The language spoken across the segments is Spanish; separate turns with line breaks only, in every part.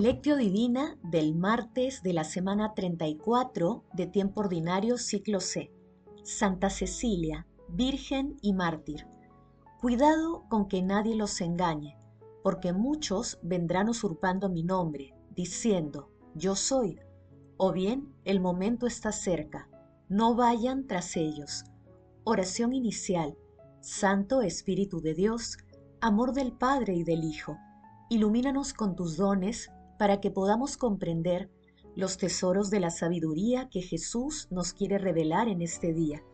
Lectio Divina del martes de la semana 34 de tiempo ordinario ciclo C. Santa Cecilia, Virgen y Mártir. Cuidado con que nadie los engañe, porque muchos vendrán usurpando mi nombre, diciendo, yo soy, o bien el momento está cerca, no vayan tras ellos. Oración inicial. Santo Espíritu de Dios, amor del Padre y del Hijo, ilumínanos con tus dones para que podamos comprender los tesoros de la sabiduría que Jesús nos quiere revelar en este día.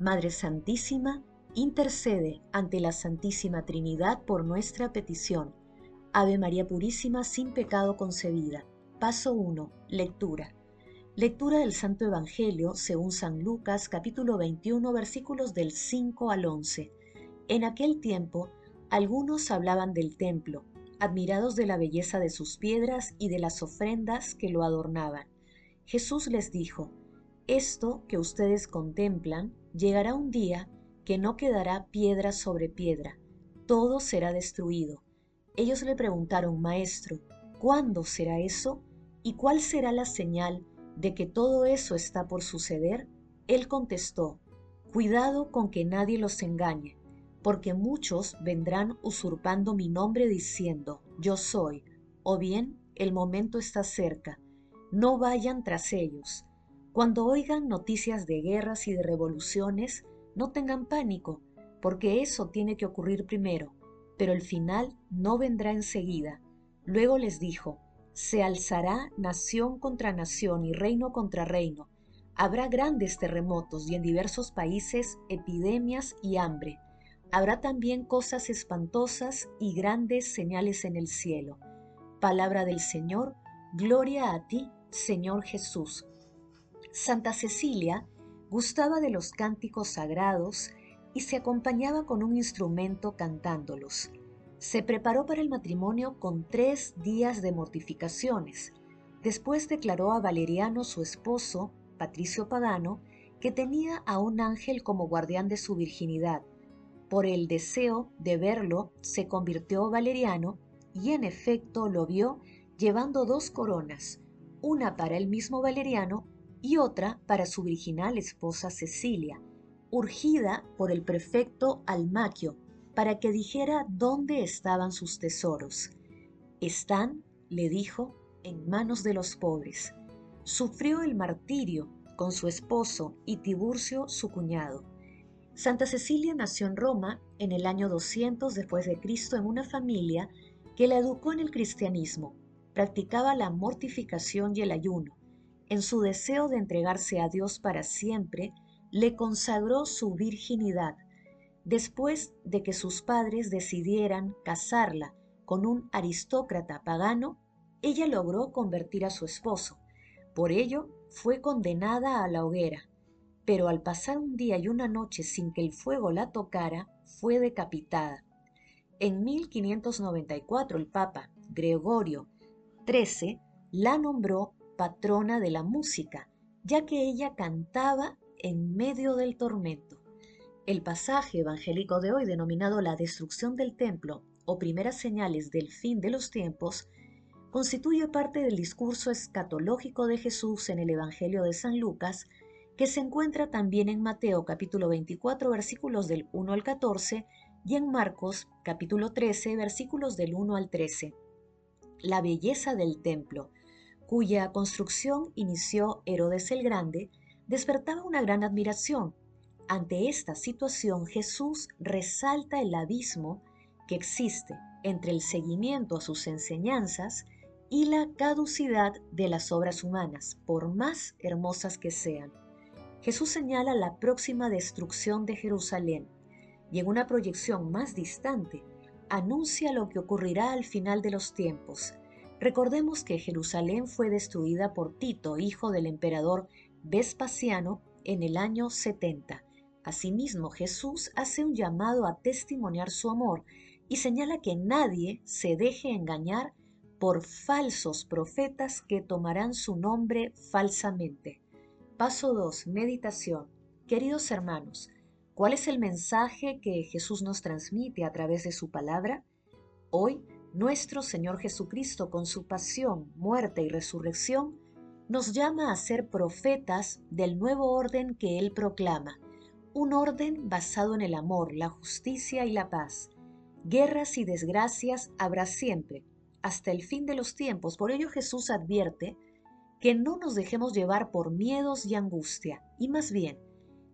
Madre Santísima, intercede ante la Santísima Trinidad por nuestra petición. Ave María Purísima, sin pecado concebida. Paso 1. Lectura. Lectura del Santo Evangelio según San Lucas capítulo 21 versículos del 5 al 11. En aquel tiempo, algunos hablaban del templo admirados de la belleza de sus piedras y de las ofrendas que lo adornaban. Jesús les dijo, Esto que ustedes contemplan llegará un día que no quedará piedra sobre piedra, todo será destruido. Ellos le preguntaron, Maestro, ¿cuándo será eso? ¿Y cuál será la señal de que todo eso está por suceder? Él contestó, Cuidado con que nadie los engañe porque muchos vendrán usurpando mi nombre diciendo, yo soy, o bien, el momento está cerca, no vayan tras ellos. Cuando oigan noticias de guerras y de revoluciones, no tengan pánico, porque eso tiene que ocurrir primero, pero el final no vendrá enseguida. Luego les dijo, se alzará nación contra nación y reino contra reino. Habrá grandes terremotos y en diversos países epidemias y hambre Habrá también cosas espantosas y grandes señales en el cielo. Palabra del Señor, gloria a ti, Señor Jesús. Santa Cecilia gustaba de los cánticos sagrados y se acompañaba con un instrumento cantándolos. Se preparó para el matrimonio con tres días de mortificaciones. Después declaró a Valeriano, su esposo, Patricio Pagano, que tenía a un ángel como guardián de su virginidad por el deseo de verlo, se convirtió Valeriano y en efecto lo vio llevando dos coronas, una para el mismo Valeriano y otra para su virginal esposa Cecilia, urgida por el prefecto Almaquio para que dijera dónde estaban sus tesoros. Están, le dijo, en manos de los pobres. Sufrió el martirio con su esposo y Tiburcio su cuñado Santa Cecilia nació en Roma en el año 200 después de Cristo en una familia que la educó en el cristianismo. Practicaba la mortificación y el ayuno. En su deseo de entregarse a Dios para siempre, le consagró su virginidad. Después de que sus padres decidieran casarla con un aristócrata pagano, ella logró convertir a su esposo. Por ello, fue condenada a la hoguera pero al pasar un día y una noche sin que el fuego la tocara, fue decapitada. En 1594 el Papa Gregorio XIII la nombró patrona de la música, ya que ella cantaba en medio del tormento. El pasaje evangélico de hoy, denominado la destrucción del templo o primeras señales del fin de los tiempos, constituye parte del discurso escatológico de Jesús en el Evangelio de San Lucas, que se encuentra también en Mateo capítulo 24 versículos del 1 al 14 y en Marcos capítulo 13 versículos del 1 al 13. La belleza del templo, cuya construcción inició Herodes el Grande, despertaba una gran admiración. Ante esta situación Jesús resalta el abismo que existe entre el seguimiento a sus enseñanzas y la caducidad de las obras humanas, por más hermosas que sean. Jesús señala la próxima destrucción de Jerusalén y en una proyección más distante anuncia lo que ocurrirá al final de los tiempos. Recordemos que Jerusalén fue destruida por Tito, hijo del emperador Vespasiano, en el año 70. Asimismo, Jesús hace un llamado a testimoniar su amor y señala que nadie se deje engañar por falsos profetas que tomarán su nombre falsamente. Paso 2. Meditación. Queridos hermanos, ¿cuál es el mensaje que Jesús nos transmite a través de su palabra? Hoy nuestro Señor Jesucristo, con su pasión, muerte y resurrección, nos llama a ser profetas del nuevo orden que Él proclama, un orden basado en el amor, la justicia y la paz. Guerras y desgracias habrá siempre, hasta el fin de los tiempos. Por ello Jesús advierte que no nos dejemos llevar por miedos y angustia, y más bien,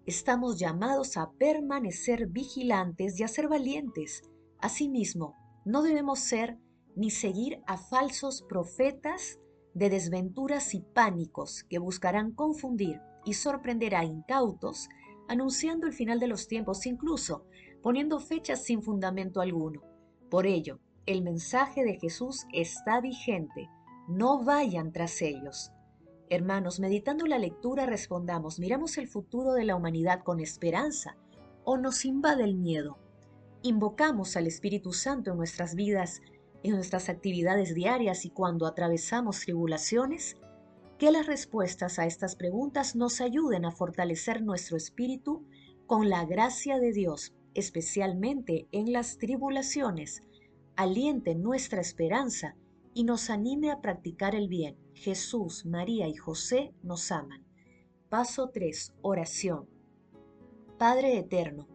estamos llamados a permanecer vigilantes y a ser valientes. Asimismo, no debemos ser ni seguir a falsos profetas de desventuras y pánicos que buscarán confundir y sorprender a incautos anunciando el final de los tiempos, incluso poniendo fechas sin fundamento alguno. Por ello, el mensaje de Jesús está vigente. No vayan tras ellos. Hermanos, meditando la lectura respondamos, ¿miramos el futuro de la humanidad con esperanza o nos invade el miedo? ¿Invocamos al Espíritu Santo en nuestras vidas, en nuestras actividades diarias y cuando atravesamos tribulaciones? que las respuestas a estas preguntas nos ayuden a fortalecer nuestro espíritu con la gracia de Dios, especialmente en las tribulaciones, aliente nuestra esperanza y nos anime a practicar el bien. Jesús, María y José nos aman. Paso 3. Oración. Padre Eterno,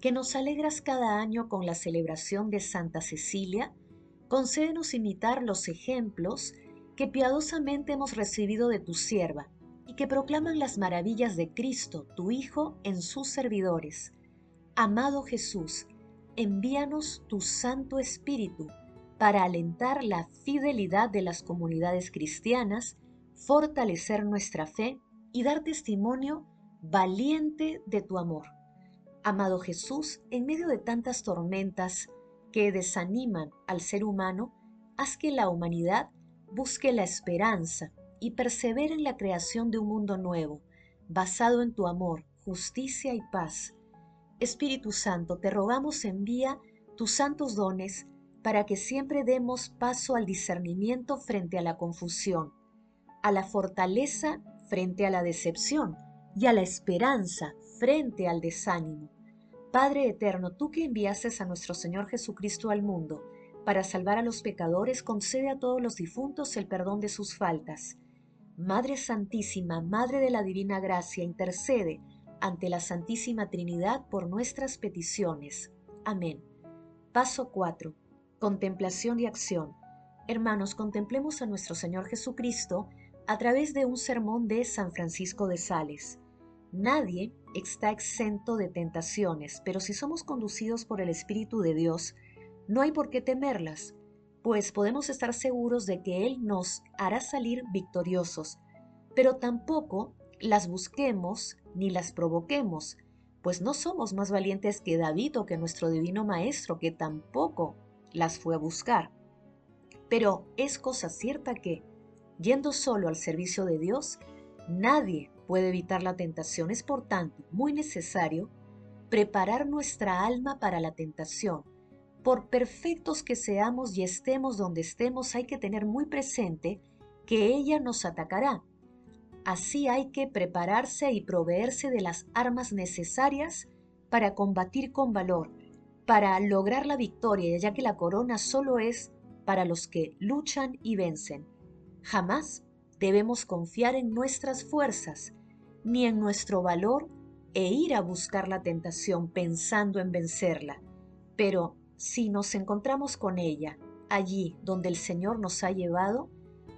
que nos alegras cada año con la celebración de Santa Cecilia, concédenos imitar los ejemplos que piadosamente hemos recibido de tu sierva y que proclaman las maravillas de Cristo, tu Hijo, en sus servidores. Amado Jesús, envíanos tu Santo Espíritu para alentar la fidelidad de las comunidades cristianas, fortalecer nuestra fe y dar testimonio valiente de tu amor. Amado Jesús, en medio de tantas tormentas que desaniman al ser humano, haz que la humanidad busque la esperanza y persevere en la creación de un mundo nuevo, basado en tu amor, justicia y paz. Espíritu Santo, te rogamos envía tus santos dones para que siempre demos paso al discernimiento frente a la confusión, a la fortaleza frente a la decepción y a la esperanza frente al desánimo. Padre eterno, tú que enviases a nuestro Señor Jesucristo al mundo, para salvar a los pecadores, concede a todos los difuntos el perdón de sus faltas. Madre Santísima, Madre de la Divina Gracia, intercede ante la Santísima Trinidad por nuestras peticiones. Amén. Paso 4. Contemplación y acción. Hermanos, contemplemos a nuestro Señor Jesucristo a través de un sermón de San Francisco de Sales. Nadie está exento de tentaciones, pero si somos conducidos por el Espíritu de Dios, no hay por qué temerlas, pues podemos estar seguros de que Él nos hará salir victoriosos, pero tampoco las busquemos ni las provoquemos, pues no somos más valientes que David o que nuestro divino Maestro, que tampoco las fue a buscar. Pero es cosa cierta que, yendo solo al servicio de Dios, nadie puede evitar la tentación. Es por tanto muy necesario preparar nuestra alma para la tentación, por perfectos que seamos y estemos donde estemos, hay que tener muy presente que ella nos atacará. Así hay que prepararse y proveerse de las armas necesarias para combatir con valor, para lograr la victoria, ya que la corona solo es para los que luchan y vencen. Jamás debemos confiar en nuestras fuerzas, ni en nuestro valor e ir a buscar la tentación pensando en vencerla. Pero si nos encontramos con ella allí donde el Señor nos ha llevado,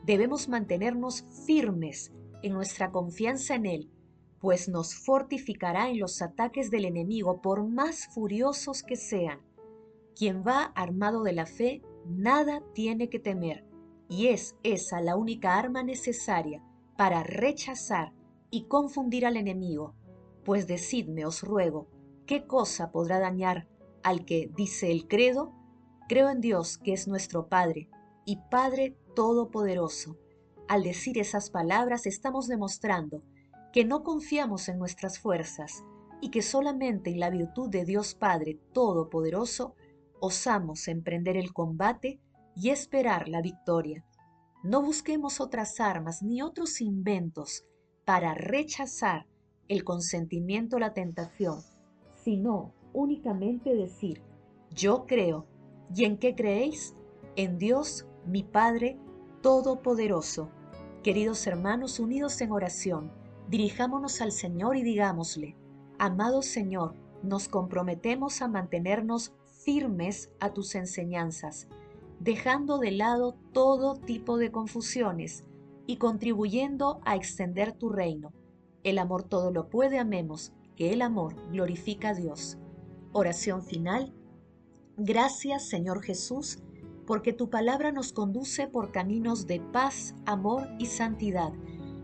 debemos mantenernos firmes en nuestra confianza en Él, pues nos fortificará en los ataques del enemigo por más furiosos que sean. Quien va armado de la fe, nada tiene que temer, y es esa la única arma necesaria para rechazar y confundir al enemigo. Pues decidme, os ruego, ¿qué cosa podrá dañar al que dice el credo, creo en Dios que es nuestro Padre y Padre Todopoderoso. Al decir esas palabras estamos demostrando que no confiamos en nuestras fuerzas y que solamente en la virtud de Dios Padre Todopoderoso osamos emprender el combate y esperar la victoria. No busquemos otras armas ni otros inventos para rechazar el consentimiento a la tentación, sino únicamente decir, yo creo, ¿y en qué creéis? en Dios, mi Padre Todopoderoso. Queridos hermanos unidos en oración, dirijámonos al Señor y digámosle, amado Señor, nos comprometemos a mantenernos firmes a tus enseñanzas, dejando de lado todo tipo de confusiones y contribuyendo a extender tu reino. El amor todo lo puede, amemos, que el amor glorifica a Dios. Oración final. Gracias Señor Jesús, porque tu palabra nos conduce por caminos de paz, amor y santidad.